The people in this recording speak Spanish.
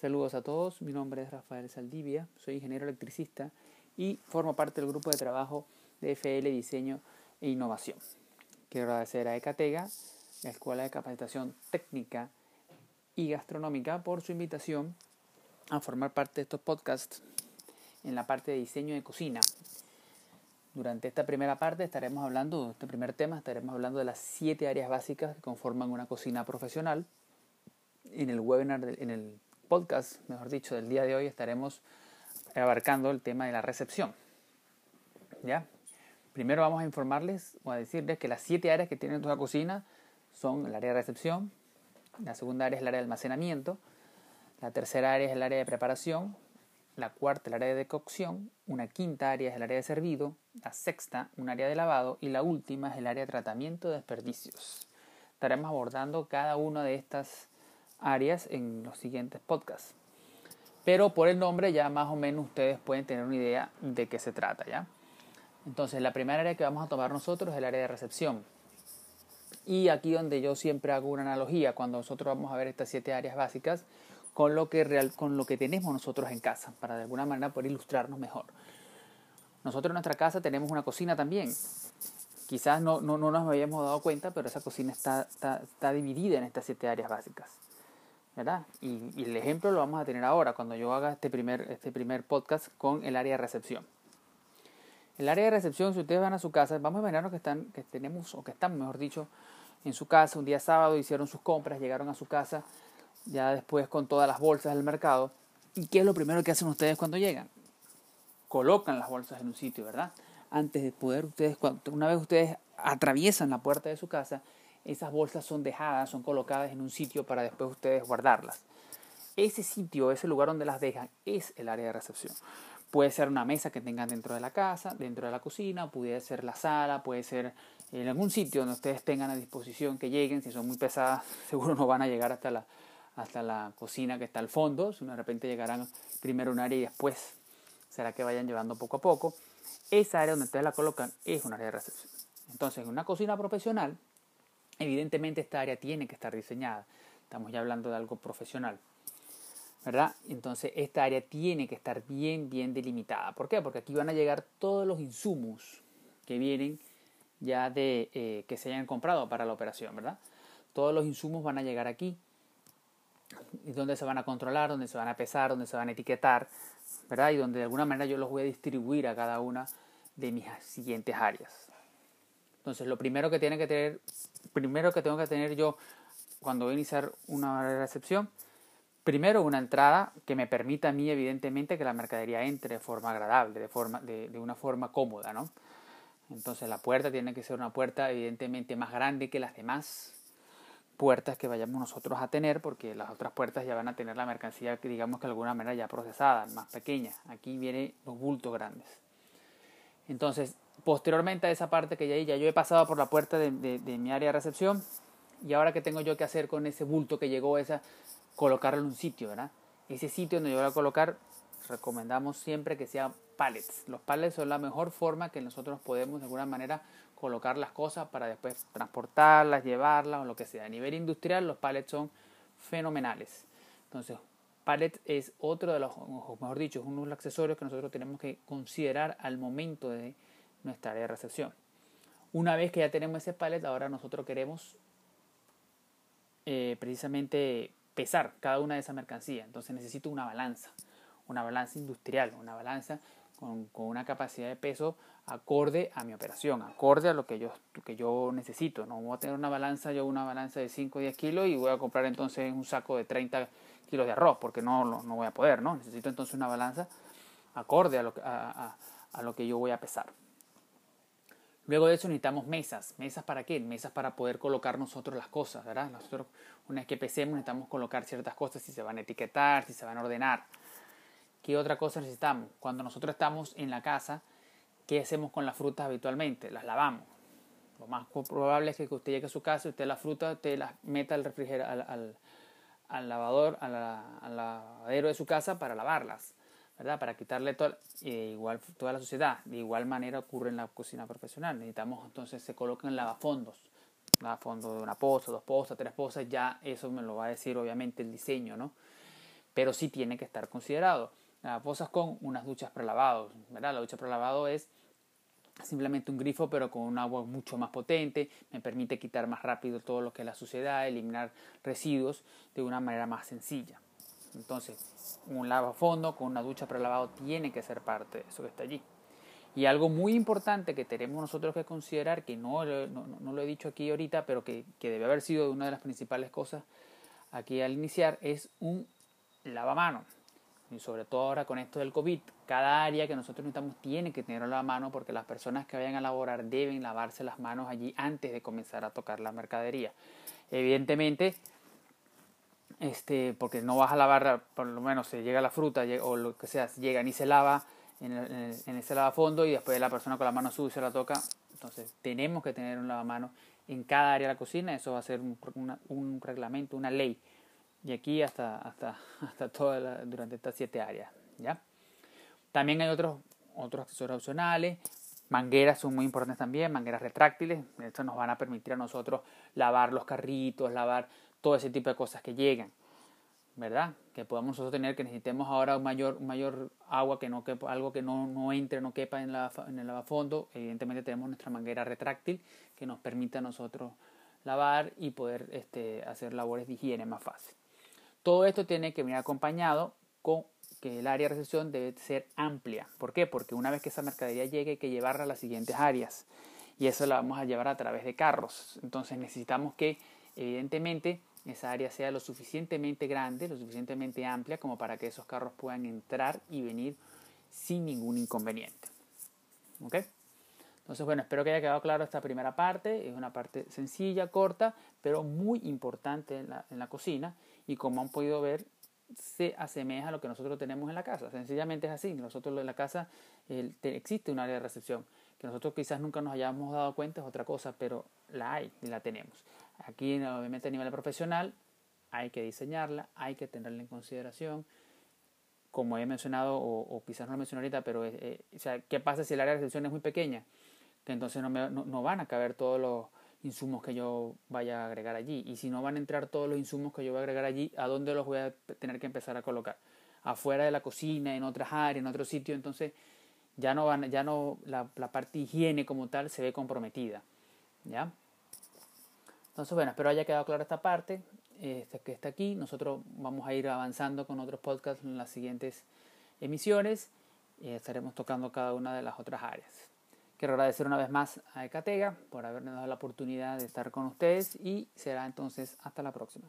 Saludos a todos, mi nombre es Rafael Saldivia, soy ingeniero electricista y formo parte del grupo de trabajo de FL Diseño e Innovación. Quiero agradecer a Ecatega, la Escuela de Capacitación Técnica y Gastronómica, por su invitación a formar parte de estos podcasts en la parte de diseño de cocina. Durante esta primera parte estaremos hablando, este primer tema, estaremos hablando de las siete áreas básicas que conforman una cocina profesional. En el webinar, en el podcast, mejor dicho, del día de hoy estaremos abarcando el tema de la recepción. ¿Ya? Primero vamos a informarles o a decirles que las siete áreas que tiene toda cocina son el área de recepción, la segunda área es el área de almacenamiento, la tercera área es el área de preparación, la cuarta el área de decocción, una quinta área es el área de servido, la sexta un área de lavado y la última es el área de tratamiento de desperdicios. Estaremos abordando cada una de estas áreas en los siguientes podcasts. Pero por el nombre ya más o menos ustedes pueden tener una idea de qué se trata, ¿ya? Entonces, la primera área que vamos a tomar nosotros es el área de recepción. Y aquí donde yo siempre hago una analogía cuando nosotros vamos a ver estas siete áreas básicas con lo que real, con lo que tenemos nosotros en casa para de alguna manera poder ilustrarnos mejor. Nosotros en nuestra casa tenemos una cocina también. Quizás no, no, no nos habíamos dado cuenta, pero esa cocina está, está, está dividida en estas siete áreas básicas. Y, el ejemplo lo vamos a tener ahora, cuando yo haga este primer, este primer podcast con el área de recepción. El área de recepción, si ustedes van a su casa, vamos a imaginarnos que, están, que tenemos, o que están, mejor dicho, en su casa, un día sábado, hicieron sus compras, llegaron a su casa, ya después con todas las bolsas del mercado. ¿Y qué es lo primero que hacen ustedes cuando llegan? Colocan las bolsas en un sitio, ¿verdad? Antes de poder ustedes, una vez ustedes atraviesan la puerta de su casa, esas bolsas son dejadas, son colocadas en un sitio para después ustedes guardarlas. Ese sitio, ese lugar donde las dejan, es el área de recepción. Puede ser una mesa que tengan dentro de la casa, dentro de la cocina, puede ser la sala, puede ser en algún sitio donde ustedes tengan a disposición que lleguen. Si son muy pesadas, seguro no van a llegar hasta la, hasta la cocina que está al fondo. Si de repente llegarán primero un área y después será que vayan llevando poco a poco. Esa área donde ustedes la colocan es un área de recepción. Entonces, en una cocina profesional, Evidentemente esta área tiene que estar diseñada. Estamos ya hablando de algo profesional. ¿verdad? Entonces esta área tiene que estar bien, bien delimitada. ¿Por qué? Porque aquí van a llegar todos los insumos que vienen ya de eh, que se hayan comprado para la operación, ¿verdad? Todos los insumos van a llegar aquí, y donde se van a controlar, donde se van a pesar, donde se van a etiquetar, ¿verdad? Y donde de alguna manera yo los voy a distribuir a cada una de mis siguientes áreas. Entonces, lo primero que tiene que tener primero que tengo que tener yo cuando voy a iniciar una recepción, primero una entrada que me permita a mí evidentemente que la mercadería entre de forma agradable, de, forma, de, una forma cómoda, ¿no? Entonces la puerta tiene que ser una puerta evidentemente más grande que las demás puertas que vayamos nosotros a tener, porque las otras puertas ya van a tener la mercancía, digamos que de alguna manera ya procesada, más pequeña. Aquí vienen los bultos grandes. Entonces, posteriormente a esa parte que ya, ya yo he pasado por la puerta de, mi área de recepción y ahora que tengo yo que hacer con ese bulto que llegó, esa, colocarlo en un sitio, ¿verdad? Ese sitio donde yo voy a colocar, recomendamos siempre que sea pallets. Los pallets son la mejor forma que nosotros podemos de alguna manera colocar las cosas para después transportarlas, llevarlas o lo que sea. A nivel industrial los pallets son fenomenales. Entonces, pallet es otro de los, mejor dicho, es uno de los accesorios que nosotros tenemos que considerar al momento de nuestra área de recepción. Una vez que ya tenemos ese pallet, ahora nosotros queremos eh, precisamente pesar cada una de esas mercancías. Entonces necesito una balanza, una balanza industrial, una balanza con, una capacidad de peso acorde a mi operación, acorde a lo que yo, que yo necesito. No voy a tener una balanza, yo una balanza de 5 o 10 kilos y voy a comprar entonces un saco de 30 kilos de arroz, porque no, no, voy a poder, ¿no? Necesito entonces una balanza acorde a lo, a lo que yo voy a pesar. Luego de eso necesitamos mesas. ¿Mesas para qué? Mesas para poder colocar nosotros las cosas, ¿verdad? Nosotros, una vez que pesemos, necesitamos colocar ciertas cosas, si se van a etiquetar, si se van a ordenar. ¿Qué otra cosa necesitamos? Cuando nosotros estamos en la casa, ¿qué hacemos con las frutas habitualmente? Las lavamos. Lo más probable es que usted llegue a su casa usted la fruta, usted las meta al refrigerador, al, al, lavador, al lavadero de su casa para lavarlas. Para quitarle toda, igual, toda la suciedad. De igual manera ocurre en la cocina profesional. Necesitamos entonces se colocan lavafondos. Lavafondo de una poza, dos pozas, tres pozas, ya eso me lo va a decir obviamente el diseño, ¿no? pero sí tiene que estar considerado. Lavapozas con unas duchas prelavados, ¿verdad? La ducha prelavado es simplemente un grifo pero con un agua mucho más potente, me permite quitar más rápido todo lo que es la suciedad, eliminar residuos de una manera más sencilla. Entonces, un lavafondo con una ducha prelavado tiene que ser parte de eso que está allí. Y algo muy importante que tenemos nosotros que considerar, que no, no, lo he dicho aquí ahorita, pero que, que, debe haber sido una de las principales cosas aquí al iniciar, es un lavamano. Y sobre todo ahora con esto del COVID, cada área que nosotros necesitamos tiene que tenerlo a la mano porque las personas que vayan a laborar deben lavarse las manos allí antes de comenzar a tocar la mercadería. Evidentemente, este, porque no vas a lavar, por lo menos se llega la fruta o lo que sea, llega ni se lava en, ese lavafondo y después la persona con la mano sucia la toca. Entonces tenemos que tener un lavamano en cada área de la cocina, eso va a ser un, un reglamento, una ley. Y aquí hasta, hasta, hasta toda durante estas siete áreas. ¿ya? También hay otros, otros accesorios opcionales, Mangueras son muy importantes también, mangueras retráctiles. Esto nos van a permitir a nosotros lavar los carritos, lavar todo ese tipo de cosas que llegan, ¿verdad? Que podamos nosotros tener, que necesitemos ahora un mayor, mayor agua, que no quepa, algo que no, no entre, no quepa en, la, en el lavafondo. Evidentemente tenemos nuestra manguera retráctil que nos permite a nosotros lavar y poder este, hacer labores de higiene más fácil. Todo esto tiene que venir acompañado con que el área de recepción debe ser amplia. ¿Por qué? Porque una vez que esa mercadería llegue hay que llevarla a las siguientes áreas y eso la vamos a llevar a través de carros. Entonces necesitamos que evidentemente esa área sea lo suficientemente grande, lo suficientemente amplia como para que esos carros puedan entrar y venir sin ningún inconveniente. ¿Ok? Entonces, bueno, espero que haya quedado claro esta primera parte. Es una parte sencilla, corta, pero muy importante en la, en la cocina. Y como han podido ver, se asemeja a lo que nosotros tenemos en la casa. Sencillamente es así. Nosotros en la casa existe un área de recepción. Que nosotros quizás nunca nos hayamos dado cuenta es otra cosa, pero la hay y la tenemos. Aquí, obviamente, a nivel profesional, hay que diseñarla, hay que tenerla en consideración. Como he mencionado, o, quizás no lo mencioné ahorita, pero eh, o sea, ¿qué pasa si el área de recepción es muy pequeña? Que entonces no, no, van a caber todos los insumos que yo vaya a agregar allí. Y si no van a entrar todos los insumos que yo voy a agregar allí, ¿a dónde los voy a tener que empezar a colocar? Afuera de la cocina, en otras áreas, en otro sitio. Entonces ya no, van, ya no la, la parte higiene como tal se ve comprometida. ¿Ya? Entonces, bueno, espero haya quedado clara esta parte este, que está aquí. Nosotros vamos a ir avanzando con otros podcasts en las siguientes emisiones. y estaremos tocando cada una de las otras áreas. Quiero agradecer una vez más a Ecatega por habernos dado la oportunidad de estar con ustedes y será entonces hasta la próxima.